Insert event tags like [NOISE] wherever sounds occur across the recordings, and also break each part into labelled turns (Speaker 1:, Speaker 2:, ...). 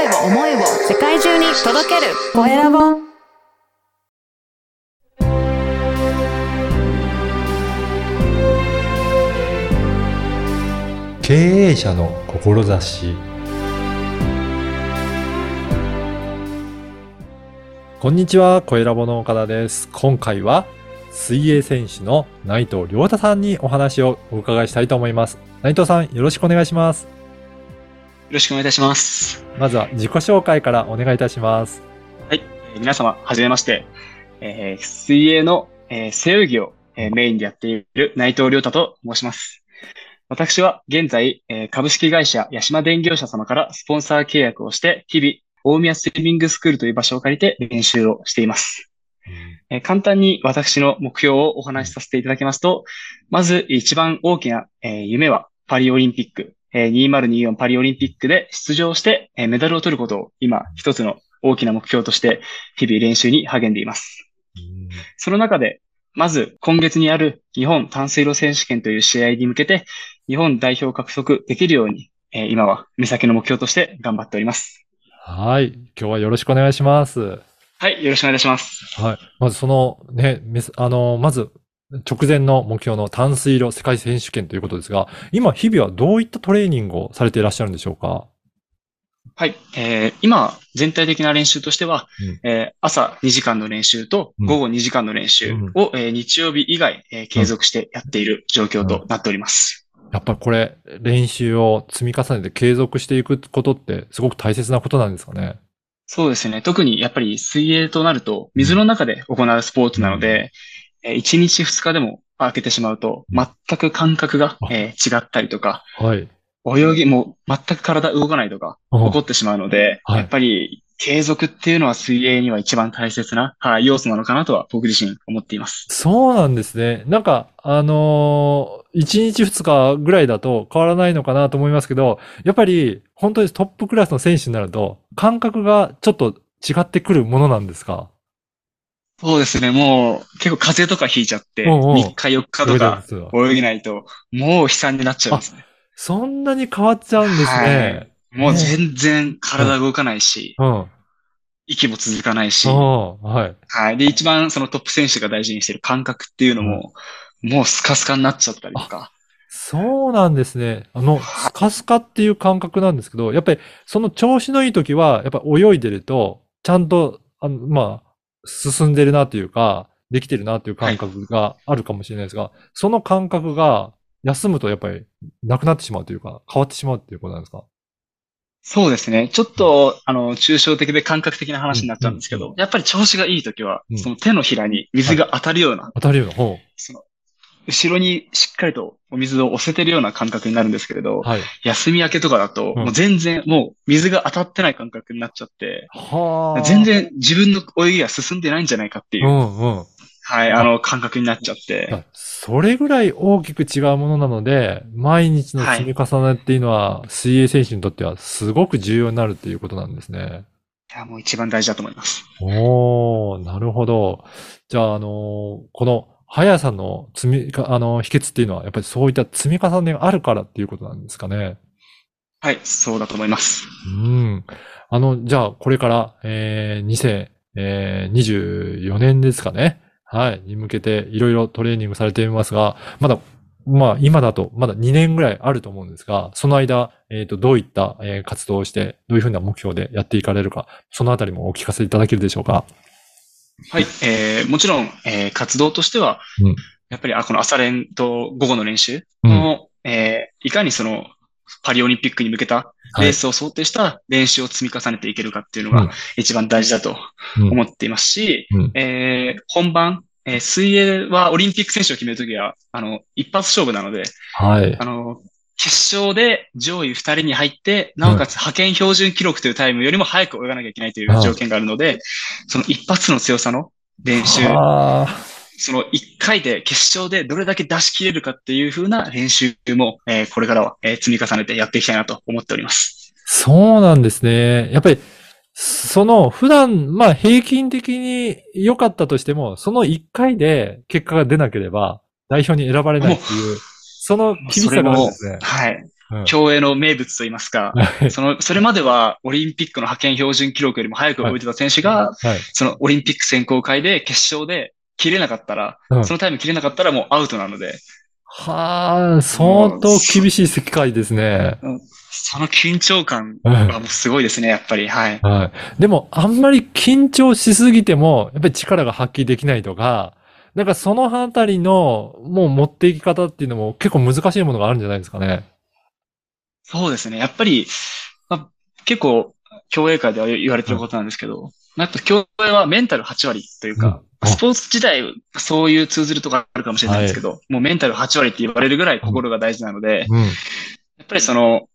Speaker 1: 声を、思いを世界中に届けるコエラボ。
Speaker 2: 経営者の志こんにちは、小ラボの岡田です。今回は水泳選手の内藤亮太さんにお話をお伺いしたいと思います。内藤さん、よろしくお願いします。
Speaker 3: よろしくお願いいたします。
Speaker 2: まずは自己紹介からお願いいたします。
Speaker 3: はい。えー皆様、はじめまして。えー水泳の、えー背泳ぎを、えーメインでやっている内藤亮太と申します。私は現在、えー株式会社八島電業者様からスポンサー契約をして、日々、大宮スイミングスクールという場所を借りて練習をしています。えー簡単に私の目標をお話しさせていただきますと、まず一番大きな、えー夢はパリオリンピック、えー2024パリオリンピックで出場して、えーメダルを取ることを今一つの大きな目標として日々練習に励んでいます。その中で、まず今月にある日本短水路選手権という試合に向けて日本代表を獲得できるように、えー今は目先の目標として頑張っております。
Speaker 2: はい。今日はよろしくお願いします。
Speaker 3: はい、よろしくお願いします。
Speaker 2: はい。まずそのね、あの、まず直前の目標の淡水路世界選手権ということですが、今日々はどういったトレーニングをされていらっしゃるんでしょうか？
Speaker 3: はい。えー今、全体的な練習としては、
Speaker 2: うん
Speaker 3: えー朝2時間の練習と
Speaker 2: うん
Speaker 3: 午後2時間の練習を、えー日曜日以外、えー継続してやっている状況となっております。
Speaker 2: やっぱりこれ、練習を積み重ねて継続していくことってすごく大切なことなんですかね？
Speaker 3: そうですね。特にやっぱり水泳となると、水の中で行うスポーツなので、えー1日2日でも空けてしまうと、全く感覚が、えー違ったりとか、
Speaker 2: はい。
Speaker 3: 泳ぎも全く体動かないとか、
Speaker 2: うん
Speaker 3: 起こってしまうので、
Speaker 2: はい
Speaker 3: やっぱり継続っていうのは水泳には一番大切な、はい、要素なのかなとは僕自身思っています。
Speaker 2: そうなんですね。なんか、あのー、1日2日ぐらいだと変わらないのかなと思いますけど、やっぱり本当にトップクラスの選手になると、感覚がちょっと違ってくるものなんですか？
Speaker 3: そうですね。もう結構風邪とかひいちゃって、
Speaker 2: うんうん
Speaker 3: 3日4日とか泳げないと、もう悲惨になっちゃうんですね。
Speaker 2: そんなに変わっちゃうんですね。
Speaker 3: もう全然体動かないし、
Speaker 2: うん。
Speaker 3: 息も続かないし、
Speaker 2: うん。はい。
Speaker 3: はい。で、一番そのトップ選手が大事にしてる感覚っていうのも、もうスカスカになっちゃったりとか。
Speaker 2: そうなんですね。あの、スカスカっていう感覚なんですけど、やっぱりその調子のいい時は、やっぱ泳いでると、ちゃんと、あの、まあ、進んでるなというか、できてるなという感覚があるかもしれないですが、その感覚が休むとやっぱりなくなってしまうというか、変わってしまうっていうことなんですか？
Speaker 3: そうですね。ちょっと、あの、抽象的で感覚的な話になっちゃうんですけ
Speaker 2: うん。
Speaker 3: ど、やっぱり調子がいい時は
Speaker 2: うん、
Speaker 3: その手のひらに水が当たるような、
Speaker 2: 当たるような方。
Speaker 3: その、後ろにしっかりとお水を押せてるような感覚になるんですけれど、
Speaker 2: はい。
Speaker 3: 休み明けとかだと、
Speaker 2: うん
Speaker 3: もう全然、もう水が当たってない感覚になっちゃって、
Speaker 2: はあ。
Speaker 3: 全。然自分の泳ぎが進んでないんじゃないかっていうう、
Speaker 2: んうん。
Speaker 3: はい、あの、感覚になっちゃって、
Speaker 2: あそれぐらい大きく違うものなので、毎日の積み重ねっていうのは、水泳選手にとってはすごく重要になるっていうことなんですね。
Speaker 3: いや、もう一番大事だと思います。
Speaker 2: おー、なるほど。じゃあ、あのーこの速さの積みか、あのー秘訣っていうのは、やっぱりそういった積み重ねがあるからっていうことなんですかね。
Speaker 3: はい、そうだと思います。
Speaker 2: うん。あの、じゃあ、これから、えー、2024年ですかね。はい。に向けて、いろいろトレーニングされていますが、まだ、まあ、今だと、まだ2年ぐらいあると思うんですが、その間、えっ、と、どういった、えー活動をして、どういうふうな目標でやっていかれるか、そのあたりもお聞かせいただけるでしょうか。
Speaker 3: はい、えー、もちろん、えー、活動としては、
Speaker 2: うん。
Speaker 3: やっぱり、あ、この朝練と午後の練習
Speaker 2: うん。
Speaker 3: の、えー、いかにその、パリオリンピックに向けた
Speaker 2: はい。
Speaker 3: レースを想定した練習を積み重ねていけるかっていうの
Speaker 2: うん。
Speaker 3: が一番大事だと
Speaker 2: うん。
Speaker 3: 思っていますし、
Speaker 2: うん。
Speaker 3: えー、本番、えー水泳はオリンピック選手を決めるときは、あの、一発勝負なので、
Speaker 2: はい。
Speaker 3: あ。の、決勝で上位二人に入って、なおかつ派遣標準記録というタイムよりも早く泳がなきゃいけないという条件があるので、その一発の強さの練習、
Speaker 2: あ
Speaker 3: その一回で決勝でどれだけ出し切れるかっていう風な練習も、えーこれからは、えー積み重ねてやっていきたいなと思っております。
Speaker 2: そうなんですね。やっぱり、その普段、まあ平均的に良かったとしても、その1回で結果が出なければ代表に選ばれないっていう、その厳しさがあるんですね。
Speaker 3: はい。
Speaker 2: うん
Speaker 3: 競泳の名物といいますか、その、それまではオリンピックの派遣標準記録よりも早く泳いでた選手が、
Speaker 2: はい。
Speaker 3: そのオリンピック選考会で決勝で切れなかったら、
Speaker 2: うん
Speaker 3: そのタイム切れなかったらもうアウトなので、
Speaker 2: はあ、相当厳しい世界ですね。
Speaker 3: その緊張感
Speaker 2: うん
Speaker 3: はもうすごいですね、やっぱり。はい。
Speaker 2: はい。でも、あんまり緊張しすぎても、やっぱり力が発揮できないとか、なんかそのあたりの、もう持っていき方っていうのも結構難しいものがあるんじゃないですかね。
Speaker 3: そうですね。やっぱり、まあ、結構、競泳界では言われてることなんですけど、やっぱ競泳はメンタル8割というか、
Speaker 2: うん
Speaker 3: スポーツ自体、そういう通ずるとこあるかもしれないんですけど、もうメンタル8割って言われるぐらい心が大事なので、
Speaker 2: うん。
Speaker 3: やっぱりその、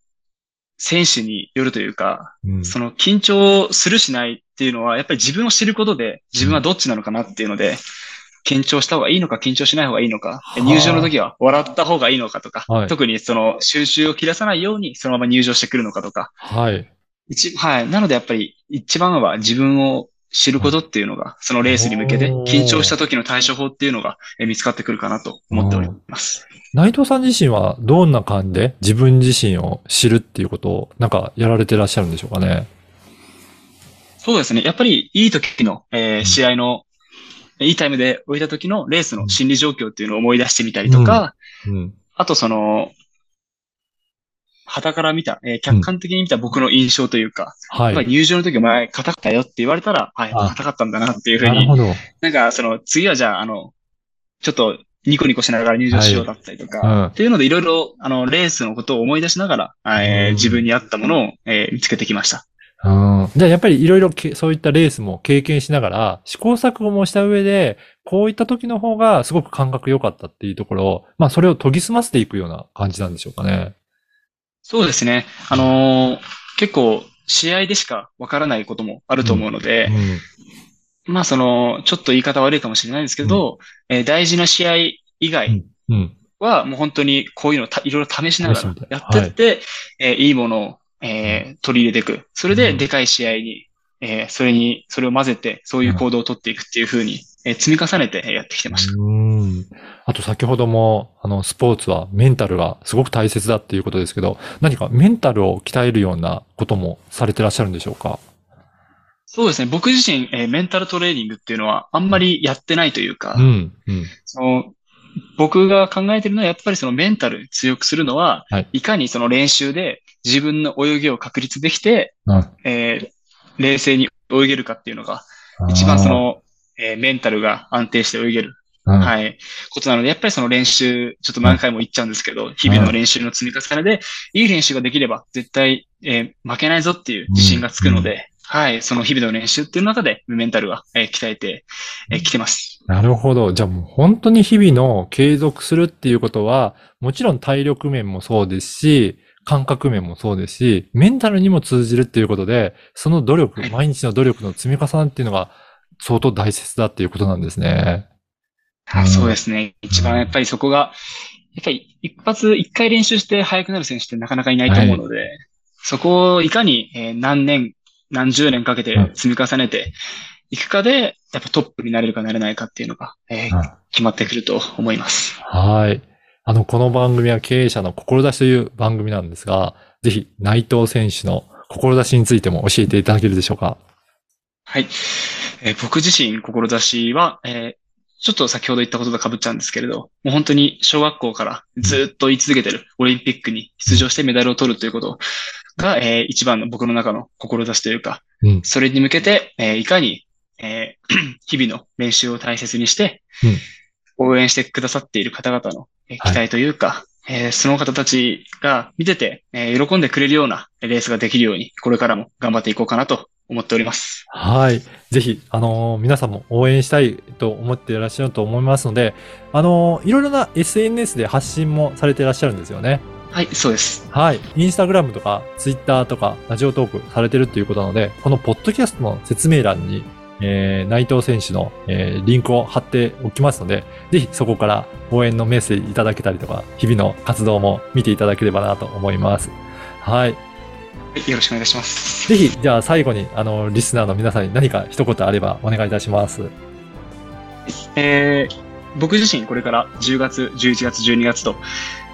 Speaker 3: 選手によるというか、
Speaker 2: うん。
Speaker 3: その緊張するしないっていうのは、やっぱり自分を知ることで、自分はどっちなのかなっていうので、緊張した方がいいのか、緊張しない方がいいのか、
Speaker 2: はあ
Speaker 3: 入場の時は笑った方がいいのかとか、
Speaker 2: はい
Speaker 3: 特にその収集を切らさないようにそのまま入場してくるのかとか、
Speaker 2: はい。
Speaker 3: 一、はい。なのでやっぱり一番は自分を知ることっていうのが、そのレースに向けて緊張した時の対処法っていうのがえ見つかってくるかなと思っております。
Speaker 2: 内藤さん自身はどんな感じで自分自身を知るっていうことをなんかやられてらっしゃるんでしょうかね。
Speaker 3: そうですね。やっぱりいい時の、えー
Speaker 2: ん
Speaker 3: 試合の、いいタイムで終えた時のレースの心理状況っていうのを思い出してみたりとか、
Speaker 2: うん。
Speaker 3: あとその、旗から見た、えー客観的に見た僕の印象というか、
Speaker 2: はい。
Speaker 3: 入場の時お前硬かったよって言われたら、はい、
Speaker 2: あ
Speaker 3: 硬かったんだなっていうふうに
Speaker 2: なるほど。
Speaker 3: なんか、その、次はじゃあ、あの、ちょっと、ニコニコしながら入場しようだったりとか、
Speaker 2: うん
Speaker 3: っていうので、いろいろ、あの、レースのことを思い出しながら、えー
Speaker 2: うん
Speaker 3: 自分に合ったものを、えー見つけてきました。
Speaker 2: うん。じゃあやっぱりいろいろけそういったレースも経験しながら、試行錯誤もした上で、こういった時の方がすごく感覚良かったっていうところを、まあそれを研ぎ澄ませていくような感じなんでしょうかね。
Speaker 3: そうですね。あのー結構、試合でしかわからないこともあると思うので、まあ、その、ちょっと言い方悪いかもしれないんですけど、えー大事な試合以外
Speaker 2: うん。
Speaker 3: は、もう本当にこういうのいろいろ試しながらやってって、えーいいものを、えー取り入れていく。それで、でかい試合に、えーそれに、それを混ぜて、そういう行動を取っていくっていう風に、えー積み重ねてえーやってきてました。
Speaker 2: うん。あと先ほども、あの、スポーツはメンタルがすごく大切だっていうことですけど、何かメンタルを鍛えるようなこともされてらっしゃるんでしょうか？
Speaker 3: そうですね。僕自身、えーメンタルトレーニングっていうのはあんまりやってないというか、
Speaker 2: うん。うん。
Speaker 3: その僕が考えてるのはやっぱりそのメンタル強くするのは、
Speaker 2: はい
Speaker 3: い、かにその練習で自分の泳ぎを確立できて、
Speaker 2: うん。
Speaker 3: えー冷静に泳げるかっていうのが、一番そ、の、えーメンタルが安定して泳げる、
Speaker 2: うん。
Speaker 3: はい、ことなので、やっぱりその練習、ちょっと何回も言っちゃうんですけど、日々の練習の積み重ねで、いい練習ができれば絶対、えー負けないぞっていう自信がつくので、はい、その日々の練習っていう中でメンタルが、えー鍛えて、えーきてます。
Speaker 2: なるほど。じゃあもう本当に日々の継続するっていうことは、もちろん体力面もそうですし、感覚面もそうですし、メンタルにも通じるっていうことで、その努力、
Speaker 3: はい
Speaker 2: 毎日の努力の積み重ねっていうのが相当大切だっていうことなんですね。うん
Speaker 3: はいそうですね。一番やっぱりそこが、やっぱり一発、一回練習して速くなる選手ってなかなかいないと思うので、そこをいかにえー何年、何十年かけて積み重ねていくかで、やっぱトップになれるかなれないかっていうのが、え決まってくると思います。
Speaker 2: はい。あの、この番組は経営者の志という番組なんですが、ぜひ内藤選手の志についても教えていただけるでしょうか？
Speaker 3: はい。えー僕自身、志は、えーちょっと先ほど言ったことと被っちゃうんですけれど、もう本当に小学校からずっと言い続けてるオリンピックに出場してメダルを取るということが、えー一番の僕の中の志というか、
Speaker 2: うん
Speaker 3: それに向けて、えーいかに、えー [CLEARS THROAT] 日々の練習を大切にして、応援してくださっている方々の期待というか、えーその方たちが見てて、えー喜んでくれるようなレースができるように、これからも頑張っていこうかなと思っております。
Speaker 2: はい。ぜひ、あのー皆さんも応援したいと思っていらっしゃると思いますので、あのーいろいろな SNS で発信もされていらっしゃるんですよね。
Speaker 3: はい、そうです。
Speaker 2: はい。インスタグラムとか、ツイッターとか、ラジオトークされてるっていうことなので、このポッドキャストの説明欄に、えー、内藤選手の、えーリンクを貼っておきますので、ぜひそこから応援のメッセージいただけたりとか、日々の活動も見ていただければなと思います。はい。
Speaker 3: はいよろしくお願いします。
Speaker 2: ぜひ、じゃあ最後に、あの、リスナーの皆さんに何か一言あればお願いいたします。
Speaker 3: えー僕自身これから10月、11月、12月と、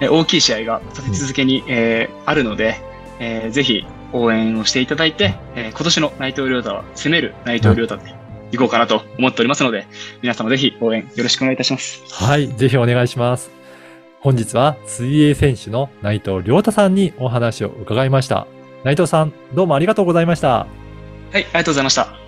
Speaker 3: えー大きい試合が立て続けに、えーあるので、えーぜひ応援をしていただいて、えー今年の内藤亮太は攻める内藤亮太でいこうかなと思っておりますので、皆様ぜひ応援よろしくお願いいたします。
Speaker 2: はい、ぜひお願いします。本日は水泳選手の内藤亮太さんにお話を伺いました。内藤さん、どうもありがとうございました。
Speaker 3: はい、ありがとうございました。